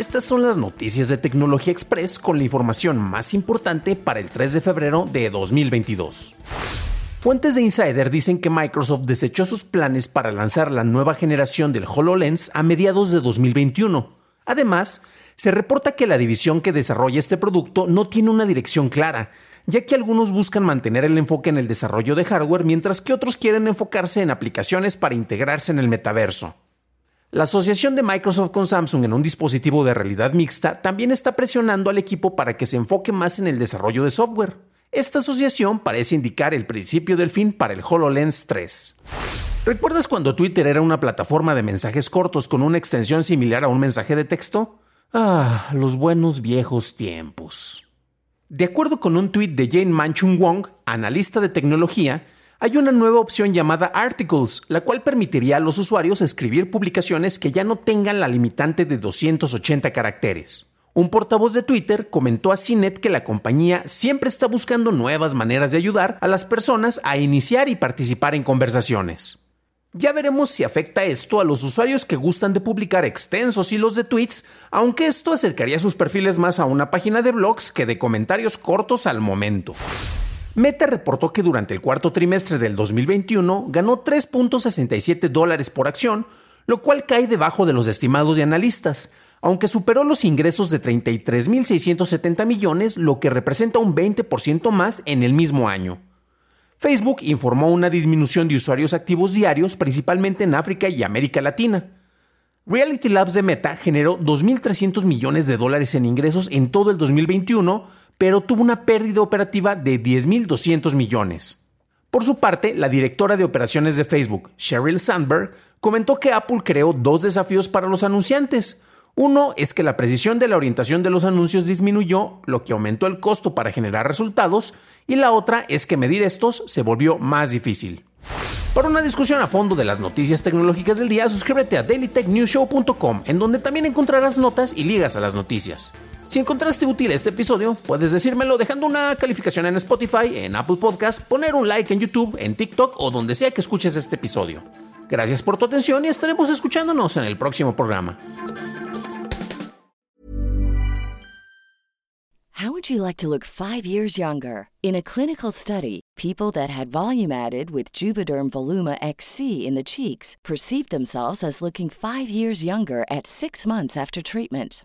Estas son las noticias de Tecnología Express con la información más importante para el 3 de febrero de 2022. Fuentes de Insider dicen que Microsoft desechó sus planes para lanzar la nueva generación del HoloLens a mediados de 2021. Además, se reporta que la división que desarrolla este producto no tiene una dirección clara, ya que algunos buscan mantener el enfoque en el desarrollo de hardware mientras que otros quieren enfocarse en aplicaciones para integrarse en el metaverso. La asociación de Microsoft con Samsung en un dispositivo de realidad mixta también está presionando al equipo para que se enfoque más en el desarrollo de software. Esta asociación parece indicar el principio del fin para el HoloLens 3. ¿Recuerdas cuando Twitter era una plataforma de mensajes cortos con una extensión similar a un mensaje de texto? Ah, los buenos viejos tiempos. De acuerdo con un tuit de Jane Manchung Wong, analista de tecnología, hay una nueva opción llamada Articles, la cual permitiría a los usuarios escribir publicaciones que ya no tengan la limitante de 280 caracteres. Un portavoz de Twitter comentó a CNET que la compañía siempre está buscando nuevas maneras de ayudar a las personas a iniciar y participar en conversaciones. Ya veremos si afecta esto a los usuarios que gustan de publicar extensos hilos de tweets, aunque esto acercaría sus perfiles más a una página de blogs que de comentarios cortos al momento. Meta reportó que durante el cuarto trimestre del 2021 ganó 3.67 dólares por acción, lo cual cae debajo de los estimados de analistas, aunque superó los ingresos de 33.670 millones, lo que representa un 20% más en el mismo año. Facebook informó una disminución de usuarios activos diarios, principalmente en África y América Latina. Reality Labs de Meta generó 2.300 millones de dólares en ingresos en todo el 2021, pero tuvo una pérdida operativa de 10.200 millones. Por su parte, la directora de operaciones de Facebook, Sheryl Sandberg, comentó que Apple creó dos desafíos para los anunciantes. Uno es que la precisión de la orientación de los anuncios disminuyó, lo que aumentó el costo para generar resultados, y la otra es que medir estos se volvió más difícil. Para una discusión a fondo de las noticias tecnológicas del día, suscríbete a dailytechnewshow.com, en donde también encontrarás notas y ligas a las noticias. Si encontraste útil este episodio, puedes decírmelo dejando una calificación en Spotify, en Apple Podcast, poner un like en YouTube, en TikTok o donde sea que escuches este episodio. Gracias por tu atención y estaremos escuchándonos en el próximo programa. How would you like to look five years younger? In a clinical study, people that had volume added with Juvederm Voluma XC in the cheeks perceived themselves as looking five years younger at six months after treatment.